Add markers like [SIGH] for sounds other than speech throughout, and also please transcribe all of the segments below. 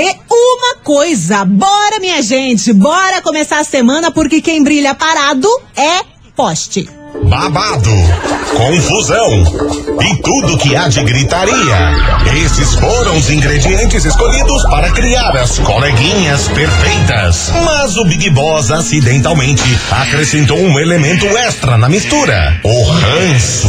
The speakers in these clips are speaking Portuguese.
uma coisa. Bora, minha gente, bora começar a semana porque quem brilha parado é poste. Babado, confusão e tudo que há de gritaria. Esses foram os ingredientes escolhidos para criar as coleguinhas perfeitas. Mas o Big Boss acidentalmente acrescentou um elemento extra na mistura: o ranço.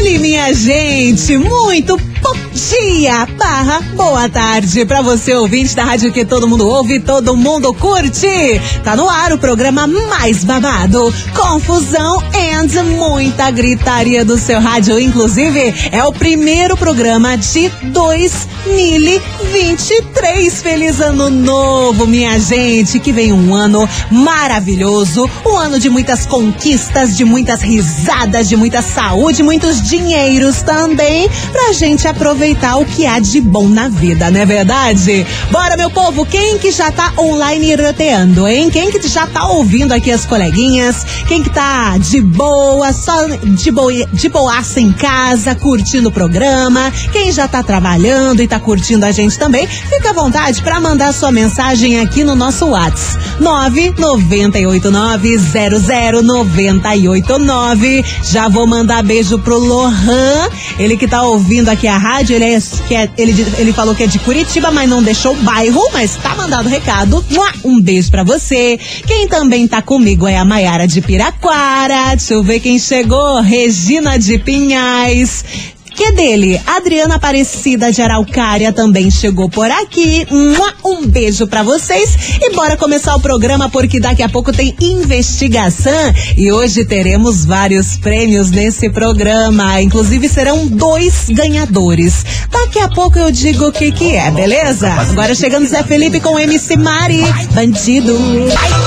Começou-lhe, minha gente! Muito bom dia, barra, boa tarde pra você, ouvinte da rádio que todo mundo ouve, todo mundo curte. Tá no ar o programa mais babado, confusão and muita gritaria do seu rádio. Inclusive, é o primeiro programa de 2023. Feliz ano novo, minha gente, que vem um ano maravilhoso, um ano de muitas conquistas, de muitas risadas, de muita saúde, muitos dinheiros também, pra gente aproveitar o que há de bom na vida, não é verdade? Bora, meu povo, quem que já tá online roteando, hein? Quem que já tá ouvindo aqui as coleguinhas? Quem que tá de boa, só de, boa, de boaça em casa, curtindo o programa? Quem já tá trabalhando e tá curtindo a gente também, fica à vontade para mandar sua mensagem aqui no nosso WhatsApp. 998900989. Já vou mandar beijo pro Lohan, ele que tá ouvindo aqui a rádio, ele, é, é, ele, ele falou que é de Curitiba, mas não deixou o bairro, mas tá mandado recado. Um beijo para você. Quem também tá comigo é a Maiara de Piraquara. Deixa eu ver quem chegou. Regina de Pinhais que é dele. Adriana Aparecida de Araucária também chegou por aqui. Um beijo para vocês e bora começar o programa porque daqui a pouco tem investigação e hoje teremos vários prêmios nesse programa. Inclusive serão dois ganhadores. Daqui a pouco eu digo o que que é, beleza? Agora chegando Zé Felipe com MC Mari, bandido.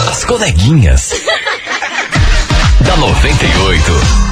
As coleguinhas [LAUGHS] da 98.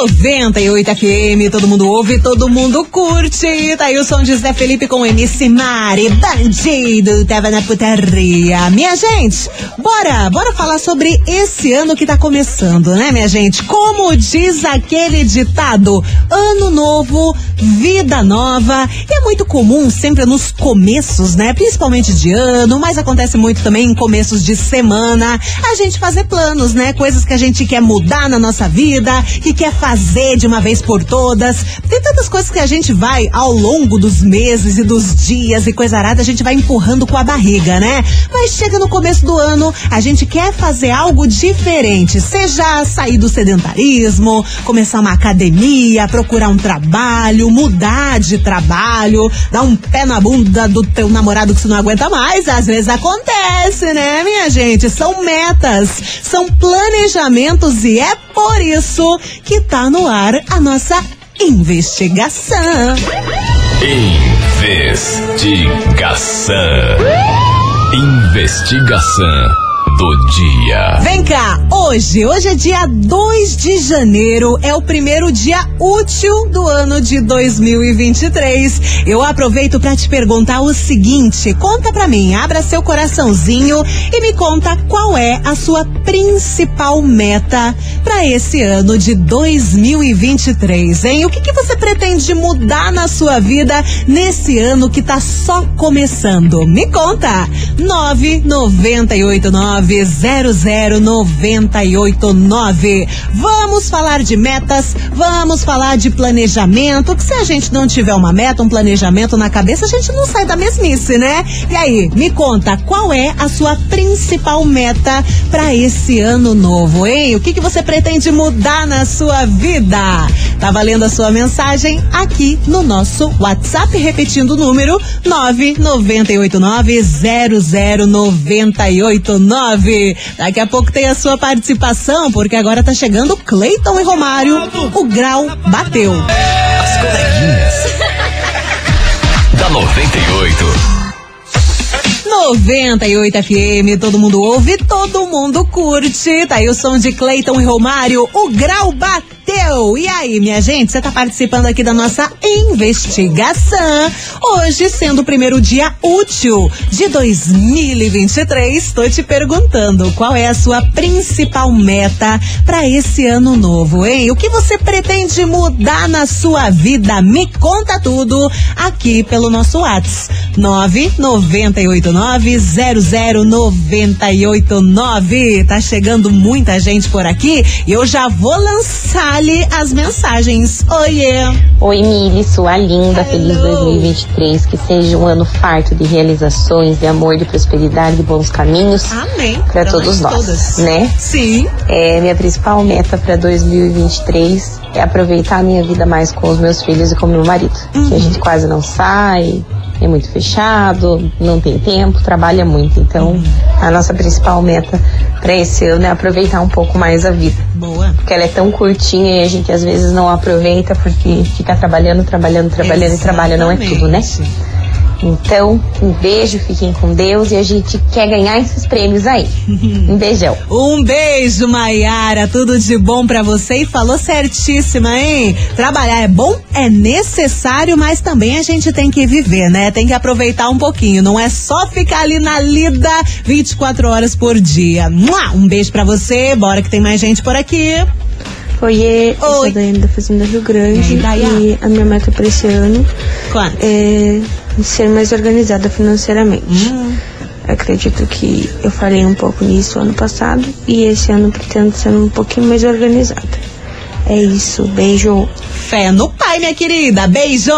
98 FM, todo mundo ouve, todo mundo curte. Tá aí o som de Zé Felipe com MC Mari, bandido, tava na putaria. Minha gente, bora, bora falar sobre esse ano que tá começando, né, minha gente? Como diz aquele ditado, ano novo, vida nova. E é muito comum sempre nos começos, né, principalmente de ano, mas acontece muito também em começos de semana, a gente fazer planos, né, coisas que a gente quer mudar na nossa vida, que quer fazer de uma vez por todas. Tem tantas coisas que a gente vai ao longo dos meses e dos dias e coisa arada, a gente vai empurrando com a barriga, né? Mas chega no começo do ano, a gente quer fazer algo diferente, seja sair do sedentarismo, começar uma academia, procurar um trabalho, mudar de trabalho, dar um pé na bunda do teu namorado que você não aguenta mais, às vezes acontece, né, minha gente? São metas, são planejamentos e é por isso que tá no ar a nossa investigação. Investigação. Investigação do dia. Vem cá, hoje, hoje é dia 2 de janeiro, é o primeiro dia útil do ano de 2023. Eu aproveito para te perguntar o seguinte: conta pra mim, abra seu coraçãozinho e me conta qual é a sua principal meta para esse ano de 2023, hein? O que, que você pretende mudar na sua vida nesse ano que tá só começando? Me conta! 99890 989. Vamos falar de metas, vamos falar de planejamento, que se a gente não tiver uma meta, um planejamento na cabeça, a gente não sai da mesmice, né? E aí, me conta, qual é a sua principal meta para esse ano novo, hein? O que, que você pretende mudar na sua vida? Tá valendo a sua mensagem aqui no nosso WhatsApp, repetindo o número 998900989. Daqui a pouco tem a sua participação, porque agora tá chegando Cleiton e Romário. O grau bateu. As coleguinhas. [LAUGHS] da 98. 98 FM, todo mundo ouve, todo mundo curte. Tá aí o som de Cleiton e Romário. O grau bateu E aí, minha gente, você tá participando aqui da nossa investigação. Hoje, sendo o primeiro dia útil de 2023, tô te perguntando qual é a sua principal meta para esse ano novo, hein? O que você pretende mudar na sua vida? Me conta tudo aqui pelo nosso WhatsApp. 998900989. Tá chegando muita gente por aqui e eu já vou lançar-lhe as mensagens. Oiê! Oi, Mili, sua linda, feliz 2023, que seja um ano farto de realizações, de amor, de prosperidade, de bons caminhos Amém. para todos nós todas. né? Sim. É, minha principal meta para 2023 é aproveitar a minha vida mais com os meus filhos e com meu marido, que a gente quase não sai, é muito fechado, não tem tempo, trabalha muito. Então, a nossa principal meta para esse ano é aproveitar um pouco mais a vida Boa. porque ela é tão curtinha e a gente às vezes não aproveita porque fica trabalhando, trabalhando, trabalhando e trabalho não é tudo, né? Então, um beijo, fiquem com Deus e a gente quer ganhar esses prêmios aí. Um beijão. [LAUGHS] Um beijo, Maiara. Tudo de bom pra você e falou certíssima, hein? Trabalhar é bom, é necessário, mas também a gente tem que viver, né? Tem que aproveitar um pouquinho. Não é só ficar ali na lida 24 horas por dia. Um beijo pra você. Bora que tem mais gente por aqui. Oiê, eu sou Oi. a Daiane da Fazenda Rio Grande E aí, Daia? e a minha meta para esse ano Quanto? é ser mais organizada financeiramente. Hum. Acredito que eu falei um pouco nisso ano passado e esse ano pretendo ser um pouquinho mais organizada. É isso, beijo. Fé no pai, minha querida. Beijo.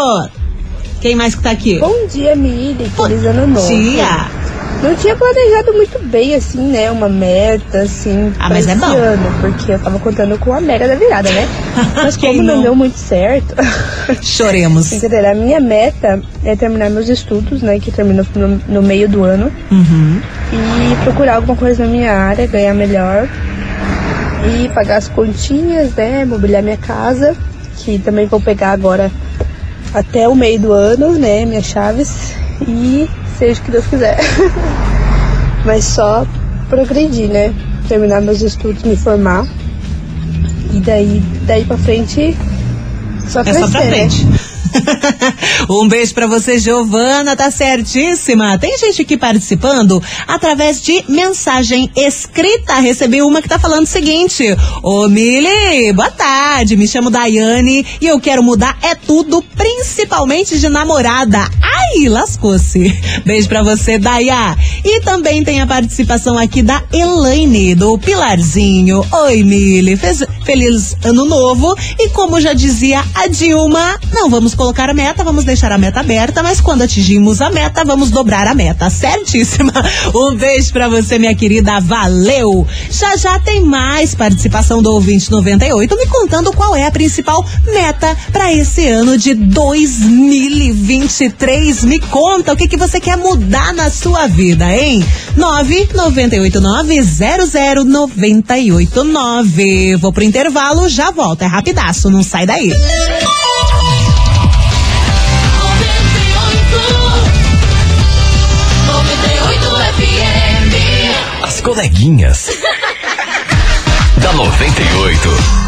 Quem mais que tá aqui? Bom dia, Miri. Feliz ano novo. Tia. Não tinha planejado muito bem, assim, né? Uma meta, assim, Ah, pra mas é esse bom. ano. Porque eu tava contando com a mega da virada, né? [LAUGHS] Mas como não? não? deu muito certo... [LAUGHS] Choremos. Brincadeira, a minha meta é terminar meus estudos, né? Que termino no, no meio do ano. Uhum. E procurar alguma coisa na minha área, ganhar melhor. E pagar as continhas, né? Mobiliar minha casa. Que também vou pegar agora até o meio do ano, né? Minhas chaves. E seja o que Deus quiser. [LAUGHS] Mas só progredir, né? Terminar meus estudos, me formar. E daí, daí pra frente, só É crescer, só pra né? [LAUGHS] um beijo pra você, Giovana, tá certíssima. Tem gente aqui participando através de mensagem escrita. Recebi uma que tá falando o seguinte: Ô Mili, boa tarde. Me chamo Daiane e eu quero mudar é tudo, principalmente de namorada. Ai, lascou-se. [LAUGHS] Beijo pra você, Daya. E também tem a participação aqui da Elaine, do Pilarzinho. Oi, Mili. Feliz ano novo. E como já dizia a Dilma, não vamos colocar meta, vamos deixar a meta aberta, mas quando atingirmos a meta, vamos dobrar a meta. Certíssima. [LAUGHS] Um beijo pra você, minha querida. Valeu. Já já tem mais participação do ouvinte 98 me contando qual é a principal meta para esse ano de 2023. Me conta o que, que você quer mudar na sua vida, hein? 998900989. Vou pro intervalo, já volto. É rapidaço, não sai daí. Coleguinhas. [LAUGHS] da 98.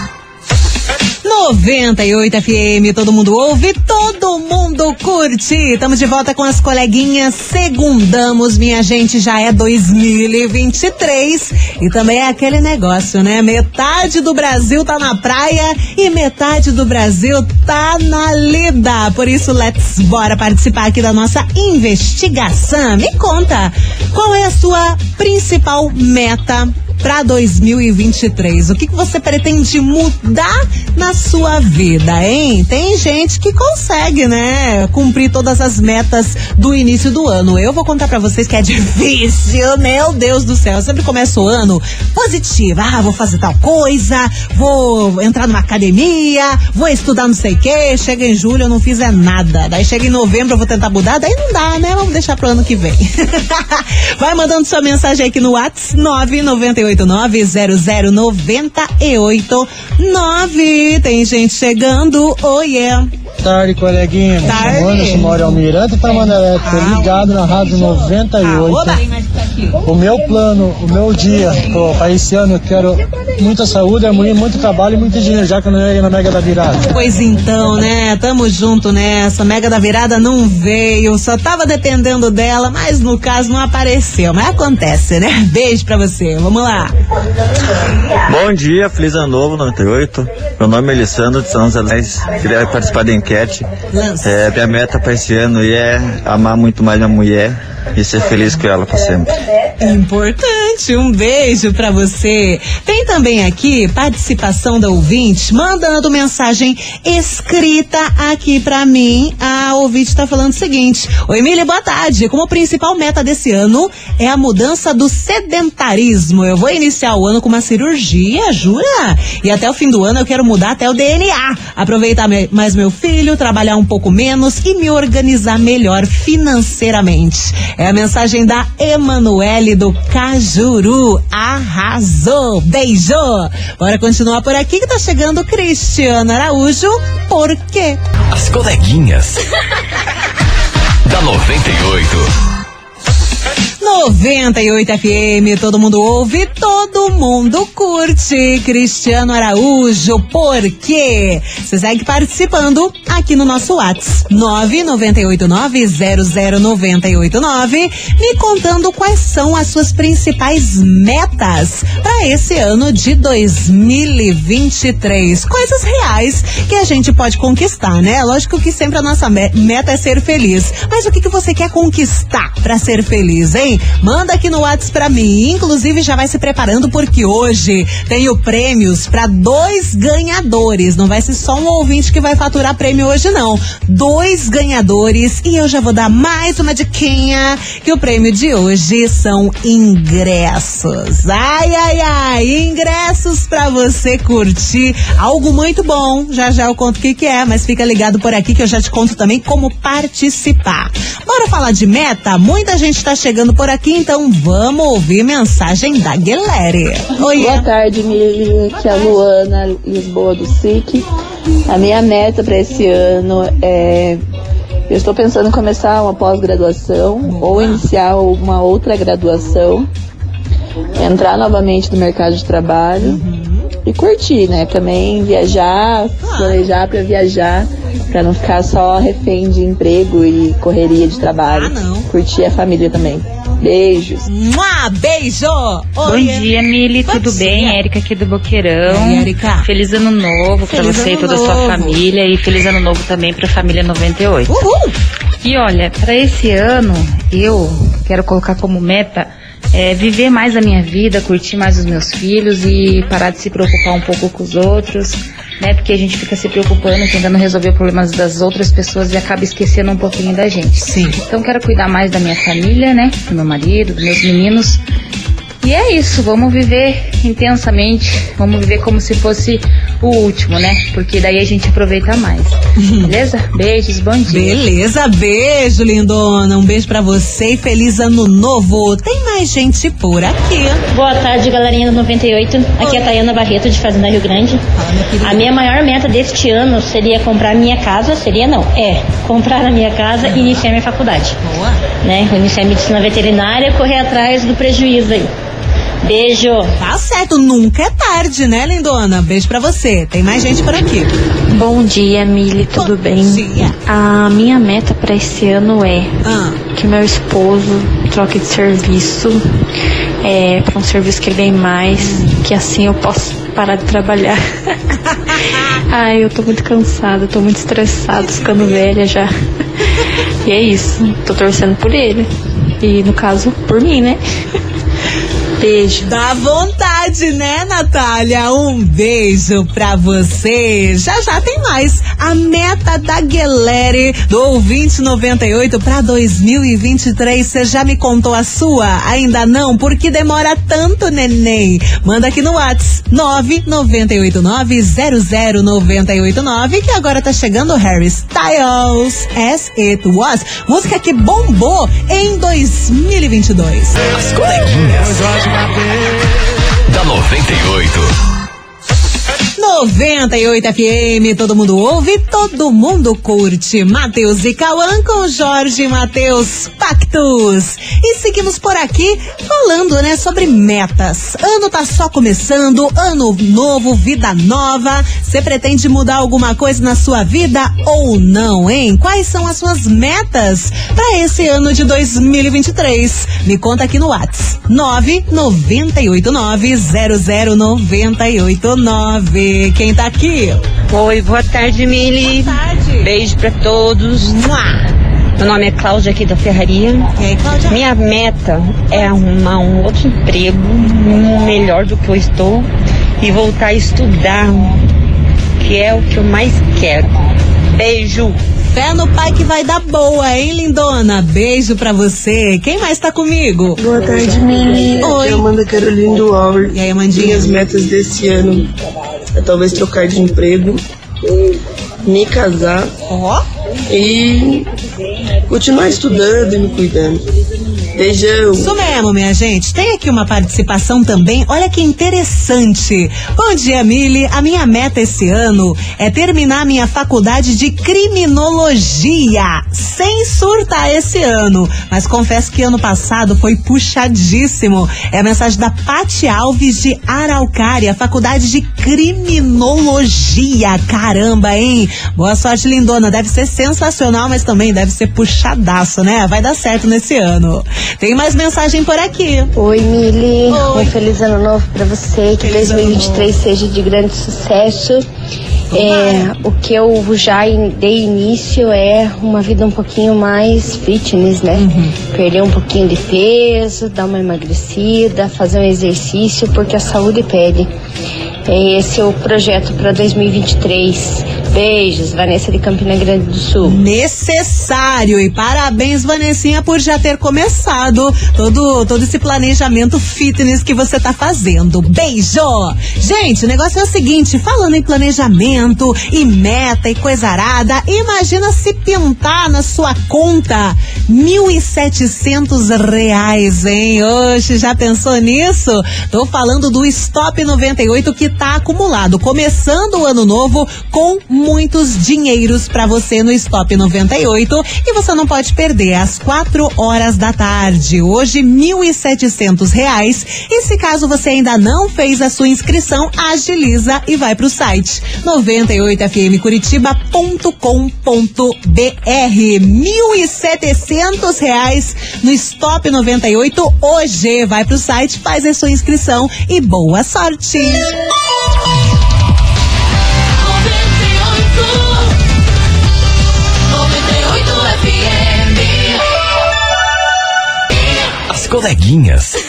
98 FM, todo mundo ouve, todo mundo curte. Estamos de volta com as coleguinhas. Segundamos, minha gente, já é 2023. E também é aquele negócio, né? Metade do Brasil tá na praia e metade do Brasil tá na lida. Por isso, let's bora participar aqui da nossa investigação. Me conta, qual é a sua principal meta para 2023? O que, que você pretende mudar na sua vida, hein? Tem gente que consegue, né, cumprir todas as metas do início do ano. Eu vou contar para vocês que é [LAUGHS] difícil, meu Deus do céu. Eu sempre começo o ano positiva. Ah, vou fazer tal coisa, vou entrar numa academia, vou estudar não sei o quê. Chega em julho, eu não fiz é nada. Daí chega em novembro, eu vou tentar mudar. Daí não dá, né? Vamos deixar pro ano que vem. [LAUGHS] Vai mandando sua mensagem aqui no WhatsApp 998900989. Tem gente chegando. Oh, yeah. tarde, coleguinha. Tarde. Anderson, moro em Almirante Tamandaré. Ah, ligado na Rádio 98. Ah, oba. O meu plano, o meu dia, para esse ano eu quero muita saúde, harmonia, muito trabalho e muito dinheiro, já que não é na Mega da Virada. Pois então, né? Tamo junto nessa. Mega da virada não veio, só tava dependendo dela, mas no caso não apareceu. Mas acontece, né? Beijo pra você. Vamos lá. Bom dia, feliz ano novo 98. Meu nome é Alessandro de São José. Queria participar da enquete. É, minha meta para esse ano é amar muito mais minha mulher e ser feliz com ela para sempre. Importante, um beijo pra você. Tem também aqui participação da ouvinte, mandando mensagem escrita aqui pra mim. A ouvinte tá falando o seguinte: Oi, Emília, boa tarde. Como principal meta desse ano é a mudança do sedentarismo. Eu vou iniciar o ano com uma cirurgia, jura? E até o fim do ano eu quero mudar até o DNA. Aproveitar mais meu filho, trabalhar um pouco menos e me organizar melhor financeiramente. É a mensagem da Emanuele do Cajuru. Arrasou! Beijo! Bora continuar por aqui que tá chegando Cristiano Araújo. Por quê? As coleguinhas. [LAUGHS] da 98. 98 FM, todo mundo ouve, todo mundo curte. Cristiano Araújo, por quê? Você segue participando aqui no nosso WhatsApp, 998900989, me contando quais são as suas principais metas para esse ano de 2023. Coisas reais que a gente pode conquistar, né? Lógico que sempre a nossa me- meta é ser feliz. Mas o que, que você quer conquistar para ser feliz, hein? Manda aqui no WhatsApp pra mim. Inclusive, já vai se preparando porque hoje tenho prêmios para dois ganhadores. Não vai ser só um ouvinte que vai faturar prêmio hoje, não. Dois ganhadores. E eu já vou dar mais uma diquinha que o prêmio de hoje são ingressos. Ai, ai, ai, ingressos pra você curtir algo muito bom. Já já eu conto o que que é, mas fica ligado por aqui que eu já te conto também como participar. Bora falar de meta? Muita gente tá chegando por aqui, então vamos ouvir mensagem da Guilherme. Oi. Boa tarde, Mili. Aqui é a Luana, Lisboa do SIC. A minha meta para esse ano é. Eu estou pensando em começar uma pós-graduação ou iniciar uma outra graduação, entrar novamente no mercado de trabalho e curtir, né? Também viajar, planejar para viajar, para não ficar só refém de emprego e correria de trabalho. Curtir a família também. Beijos. Mua, beijo! Bom Oi. dia, Mili, Bom tudo dia. bem? Érica aqui do Boqueirão. Oi, Érica. Feliz ano novo pra Feliz você e toda a sua família e feliz ano novo também pra família 98. Uhul! E olha, pra esse ano eu quero colocar como meta é, viver mais a minha vida, curtir mais os meus filhos e parar de se preocupar um pouco com os outros, né? Porque a gente fica se preocupando, tentando resolver problemas das outras pessoas e acaba esquecendo um pouquinho da gente. Sim. Então quero cuidar mais da minha família, né? Do meu marido, dos meus meninos. E é isso, vamos viver intensamente, vamos viver como se fosse o último, né? Porque daí a gente aproveita mais. Beleza? [LAUGHS] Beijos, bom dia. Beleza, beijo, lindona. Um beijo pra você e feliz ano novo. Tem mais gente por aqui. Boa tarde, galerinha do 98. Aqui é a Tayana Barreto, de Fazenda Rio Grande. A minha maior meta deste ano seria comprar minha casa. Seria não, é comprar a minha casa e iniciar minha faculdade. Boa. Né? Iniciar medicina veterinária e correr atrás do prejuízo aí. Beijo. Tá certo, nunca é tarde, né, lindona? Beijo pra você. Tem mais gente por aqui. Bom dia, Mili, tudo bem? dia. A minha meta para esse ano é Ah, que meu esposo troque de serviço é, para um serviço que ele ganhe mais, que assim eu posso parar de trabalhar. [LAUGHS] Ai, eu tô muito cansada, tô muito estressada, ficando velha já. E é isso, tô torcendo por ele. E no caso, por mim, né? Beijo. dá vontade, né, Natália? Um beijo pra você. Já já tem mais. A meta da Guilherme do ouvinte 98 pra 2023. Você já me contou a sua? Ainda não? Por que demora tanto, neném? Manda aqui no WhatsApp 998900989 que agora tá chegando Harry Styles As It Was. Música que bombou em 2022. As coleguinhas. Da 98. 98 FM, todo mundo ouve, todo mundo curte. Matheus e Cauã com Jorge Matheus. Pacta Santos. E seguimos por aqui falando, né, sobre metas. Ano tá só começando, ano novo, vida nova. Você pretende mudar alguma coisa na sua vida ou não, hein? Quais são as suas metas para esse ano de 2023? Me conta aqui no Whats. 998900989. Quem tá aqui? Oi, boa tarde, Mili. Boa tarde. Beijo pra todos. Meu nome é Cláudia aqui da Ferraria. E aí, Cláudia? Minha meta é arrumar um outro emprego melhor do que eu estou e voltar a estudar, que é o que eu mais quero. Beijo. Fé no pai que vai dar boa, hein, lindona? Beijo pra você. Quem mais tá comigo? Boa tarde, Mili. Oi. Aqui é a Amanda Carolina do Auer. E aí, Amandinha? Minhas metas desse ano é talvez trocar de emprego, me casar Ó. e continuar estudando e me cuidando. Beijão. Isso mesmo, minha gente. Tem aqui uma participação também. Olha que interessante. Bom dia, Mili. A minha meta esse ano é terminar minha faculdade de criminologia. Sem surtar esse ano. Mas confesso que ano passado foi puxadíssimo. É a mensagem da Pati Alves de Araucária, faculdade de criminologia. Caramba, hein? Boa sorte, lindona. Deve ser sensacional, mas também deve ser puxadaço, né? Vai dar certo nesse ano. Tem mais mensagem por aqui. Oi, Mili. Oi. Um feliz ano novo pra você. Que Feliz ano 2023 seja de grande sucesso. É, o que eu já dei início é uma vida um pouquinho mais fitness, né? Uhum. Perder um pouquinho de peso, dar uma emagrecida, fazer um exercício, porque a saúde pede. É, Esse é o projeto para 2023. Beijos, Vanessa de Campina Grande do Sul. necessário. E parabéns, Vanessinha, por já ter começado todo, todo esse planejamento fitness que você tá fazendo. Beijo! Gente, o negócio é o seguinte: falando em planejamento e meta e coisa arada, imagina se pintar na sua conta 1.700 reais, hein? Oxe, já pensou nisso? Tô falando do Stop 98 que tá acumulado, começando o ano novo com muitos dinheiros pra você no Stop 98 e você não pode perder às 4 horas da tarde. Hoje, 1.700 reais. E se caso você ainda não fez a sua inscrição, agiliza e vai pro site 98fmcuritiba.com.br. 1.700 reais no Stop 98 hoje. Vai pro site, faz a sua inscrição e boa sorte! As coleguinhas. [LAUGHS]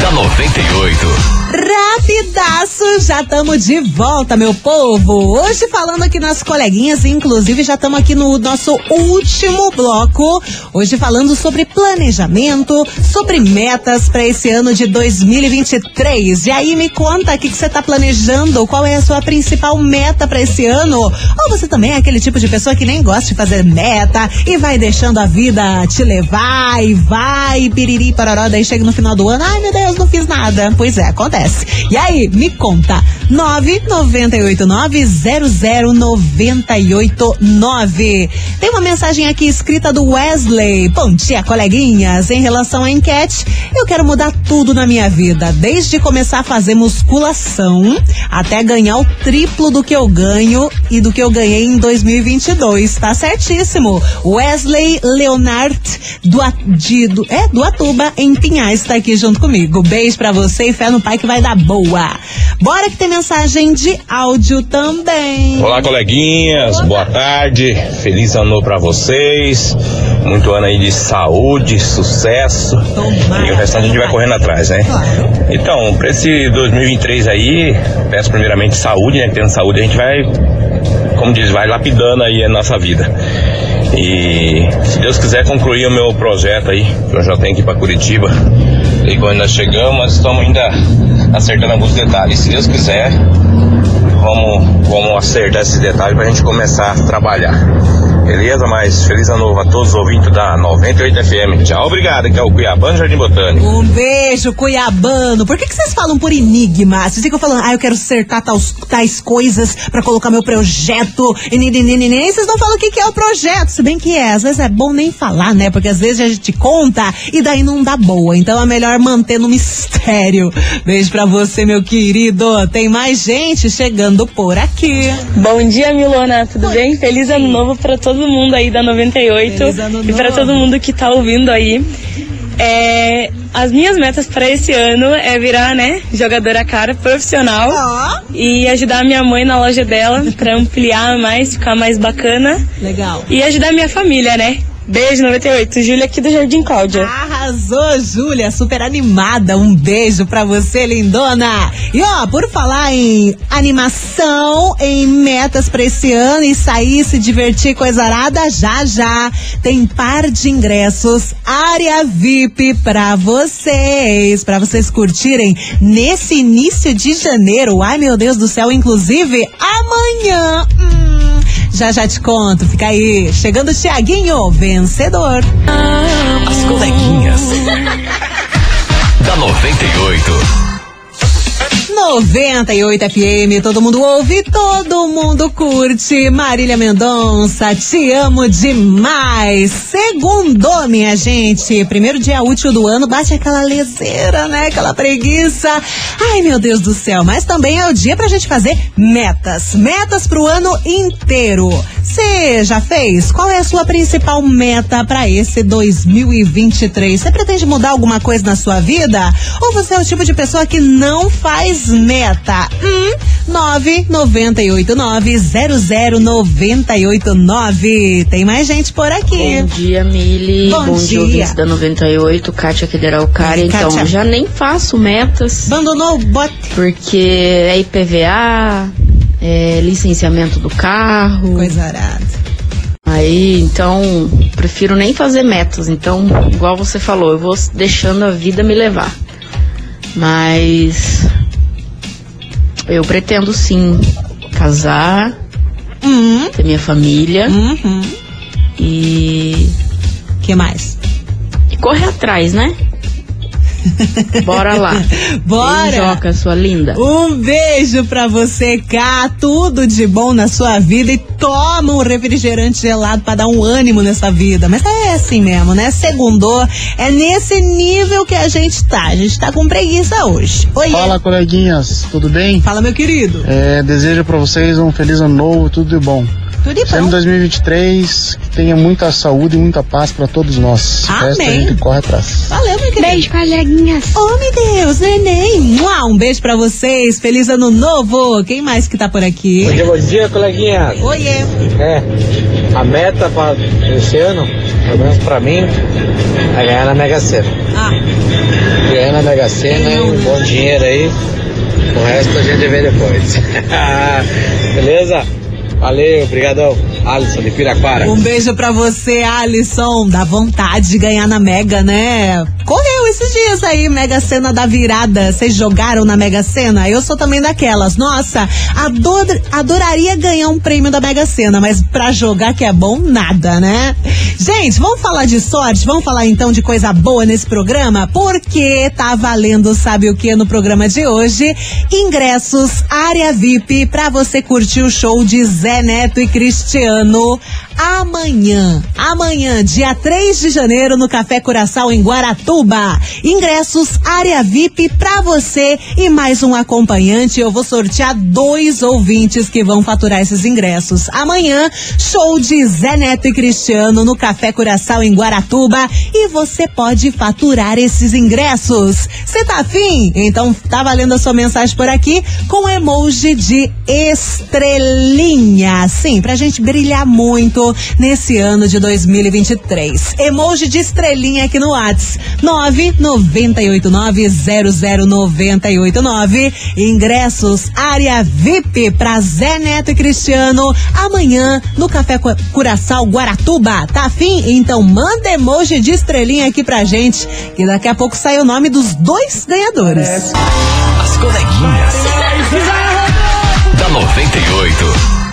da 98. Rapidaço, já estamos de volta, meu povo. Hoje falando aqui nas coleguinhas, inclusive já estamos aqui no nosso último bloco. Hoje falando sobre planejamento, sobre metas para esse ano de 2023. E aí me conta o que você está planejando, qual é a sua principal meta para esse ano? Ou você também é aquele tipo de pessoa que nem gosta de fazer meta e vai deixando a vida te levar e vai, piriri, pararó, daí chega no final do ano, ai meu Deus, não fiz nada. Pois é, acontece. E aí, me conta. 998900989. Tem uma mensagem aqui escrita do Wesley. Bom dia, coleguinhas. Em relação à enquete, eu quero mudar tudo na minha vida, desde começar a fazer musculação até ganhar o triplo do que eu ganho e do que eu ganhei em 2022. Tá certíssimo. Wesley Leonard do, A- de, do, é, do Atuba, em Pinhais, tá aqui junto comigo. Beijo pra você e fé no pai que vai dar boa. Bora que tem mensagem de áudio também. Olá, coleguinhas, boa tarde, feliz ano novo pra vocês, muito ano aí de saúde, sucesso, e o restante a gente vai correndo atrás, né? Então, pra esse 2023 aí, peço primeiramente saúde, né? Tendo saúde a gente vai, como diz, vai lapidando aí a nossa vida. E se Deus quiser concluir o meu projeto aí, que eu já tenho aqui pra Curitiba, e quando nós chegamos, nós estamos ainda acertando alguns detalhes. Se Deus quiser, vamos, vamos acertar esses detalhes pra gente começar a trabalhar. Beleza? Mas feliz ano novo a todos os ouvintes da 98 FM. Tchau, obrigado, que é o Cuiabano Jardim Botânico. Um beijo, Cuiabano. Por que, que vocês falam por enigma? Vocês ficam falando, ah, eu quero acertar tais, tais coisas pra colocar meu projeto. E nem, nem, nem, nem. Vocês não falam o que, que é o projeto. Se bem que é, às vezes é bom nem falar, né? Porque às vezes a gente conta e daí não dá boa. Então é melhor manter no mistério. Beijo pra você, meu querido. Tem mais gente chegando por aqui. Bom dia, Milona. Tudo bem? Feliz ano novo pra todo mundo aí da 98 Feliz ano e novo. todo mundo que tá ouvindo aí. É, as minhas metas para esse ano é virar, né, jogadora cara profissional e ajudar a minha mãe na loja dela pra ampliar mais, ficar mais bacana Legal. e ajudar a minha família, né? Beijo 98, Júlia aqui do Jardim Cláudia. Arrasou, Júlia, super animada. Um beijo pra você, lindona. E ó, por falar em animação, em metas pra esse ano e sair, se divertir, coisa arada, já já tem par de ingressos, área VIP pra vocês, pra vocês curtirem nesse início de janeiro. Ai, meu Deus do céu, inclusive amanhã. Hum, já já te conto, fica aí. Chegando o Tiaguinho, vencedor. As coleguinhas. [LAUGHS] da 98. 98 FM, todo mundo ouve, todo mundo curte. Marília Mendonça, te amo demais. Segundou, minha gente. Primeiro dia útil do ano, bate aquela leseira, né? Aquela preguiça. Ai, meu Deus do céu. Mas também é o dia pra gente fazer metas. Metas pro ano inteiro. Você já fez? Qual é a sua principal meta pra esse 2023? Você pretende mudar alguma coisa na sua vida? Ou você é o tipo de pessoa que não faz meta? Hum, 998900989. Tem mais gente por aqui. Bom dia, Mili. Bom Bom, dia. dia, da 98. Kátia Araucária. Oi, Então, Kátia. já nem faço metas. Abandonou o bote. Porque é IPVA, é licenciamento do carro. Coisa arada. Aí, então, prefiro nem fazer metas. Então, igual você falou, eu vou deixando a vida me levar. Mas eu pretendo sim casar, ter minha família e que mais? E correr atrás, né? Bora lá. Bora. Beijoca, sua linda. Um beijo pra você, Cá. Tudo de bom na sua vida e toma um refrigerante gelado pra dar um ânimo nessa vida. Mas é assim mesmo, né? Segundou, é nesse nível que a gente tá. A gente tá com preguiça hoje. Oi. Fala, coleguinhas, tudo bem? Fala, meu querido. É, desejo pra vocês um feliz ano novo, tudo de bom. Tudo de bom. 2023, que tenha muita saúde e muita paz pra todos nós. O resto a Amém. gente corre atrás. Valeu, meu querido. Beijo, coleguinhas. Oh, meu Deus, neném. Mua, Um beijo pra vocês. Feliz ano novo. Quem mais que tá por aqui? Bom dia, bom dia, coleguinhas. Oiê. É, a meta para esse ano, pelo menos pra mim, é ganhar na Mega Sena. Ah. Ganhar na Mega Sena e um bom dinheiro aí. O resto a gente vê depois. [LAUGHS] Beleza? Valeu, obrigadão. Alisson de Piraquara. Um beijo pra você, Alisson. Dá vontade de ganhar na Mega, né? Correu esses dias aí, Mega Sena da virada. Vocês jogaram na Mega Sena? Eu sou também daquelas. Nossa, ador- adoraria ganhar um prêmio da Mega Sena, mas pra jogar que é bom, nada, né? Gente, vamos falar de sorte? Vamos falar então de coisa boa nesse programa? Porque tá valendo, sabe o que no programa de hoje? Ingressos, área VIP, pra você curtir o show de Zé Neto e Cristiano amanhã. Amanhã, dia 3 de janeiro, no Café Curaçao, em Guaratuba. Ingressos, área VIP pra você e mais um acompanhante. Eu vou sortear dois ouvintes que vão faturar esses ingressos. Amanhã, show de Zé Neto e Cristiano no Café Curaçao, em Guaratuba. E você pode faturar esses ingressos. Você tá afim? Então tá valendo a sua mensagem por aqui com emoji de estrelinha. Sim, pra gente brilhar muito nesse ano de 2023. Emoji de estrelinha aqui no Whats. 998900989. Ingressos, área VIP pra Zé Neto e Cristiano amanhã no Café Cu- Curaçao Guaratuba. Tá afim? Então manda emoji de estrelinha aqui pra gente, que daqui a pouco sai o nome dos dois ganhadores. As coleguinhas. da 98.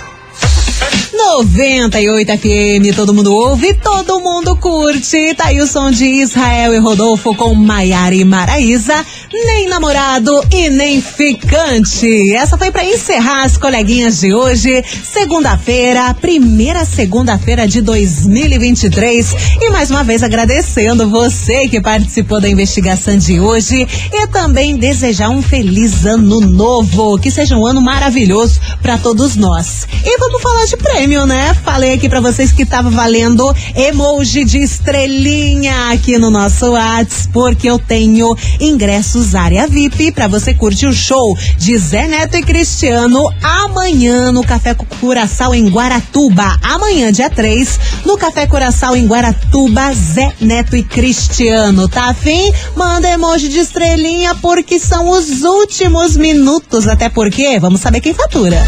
98 FM, todo mundo ouve, todo mundo curte. Tá aí o som de Israel e Rodolfo com Maiara e Maraísa. Nem namorado e nem ficante. Essa foi para encerrar as coleguinhas de hoje. Segunda-feira, primeira segunda-feira de 2023. E mais uma vez agradecendo você que participou da investigação de hoje e também desejar um feliz ano novo. Que seja um ano maravilhoso para todos nós. E vamos falar de prêmio, né? Falei aqui para vocês que tava valendo emoji de estrelinha aqui no nosso WhatsApp, porque eu tenho ingressos área VIP para você curtir o show de Zé Neto e Cristiano amanhã no Café Curaçao em Guaratuba. Amanhã, dia 3, no Café Curaçao em Guaratuba, Zé Neto e Cristiano. Tá afim? Manda emoji de estrelinha porque são os últimos minutos. Até porque, vamos saber quem fatura.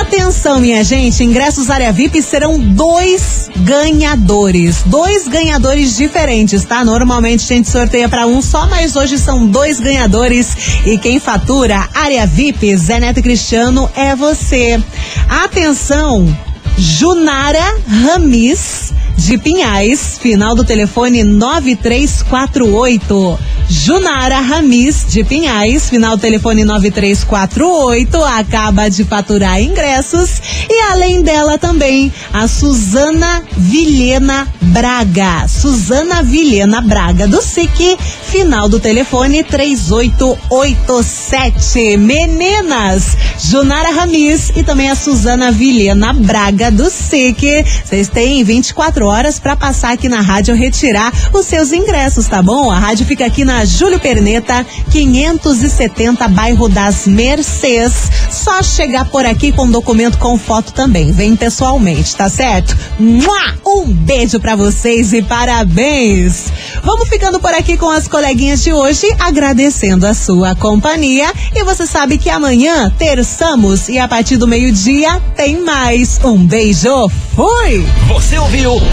Atenção, minha gente, ingressos área VIP serão dois ganhadores. Dois ganhadores diferentes, tá? Normalmente a gente sorteia para um só, mas hoje são dois ganhadores. E quem fatura área VIP, Zé Neto Cristiano, é você. Atenção, Junara Ramis de Pinhais, final do telefone 9348. Junara Ramis de Pinhais, final do telefone 9348, acaba de faturar ingressos. E além dela também, a Suzana Vilhena Braga. Suzana Vilhena Braga do SIC, final do telefone 3887. Meninas, Junara Ramis e também a Suzana Vilhena Braga do SIC. Vocês têm 24 horas para passar aqui na rádio retirar os seus ingressos, tá bom? A rádio fica aqui na Júlio Perneta, 570, bairro das Mercês. Só chegar por aqui com documento com foto também. Vem pessoalmente, tá certo? Um beijo para vocês e parabéns! Vamos ficando por aqui com as coleguinhas de hoje, agradecendo a sua companhia. E você sabe que amanhã terçamos e a partir do meio-dia tem mais. Um beijo, fui! Você ouviu?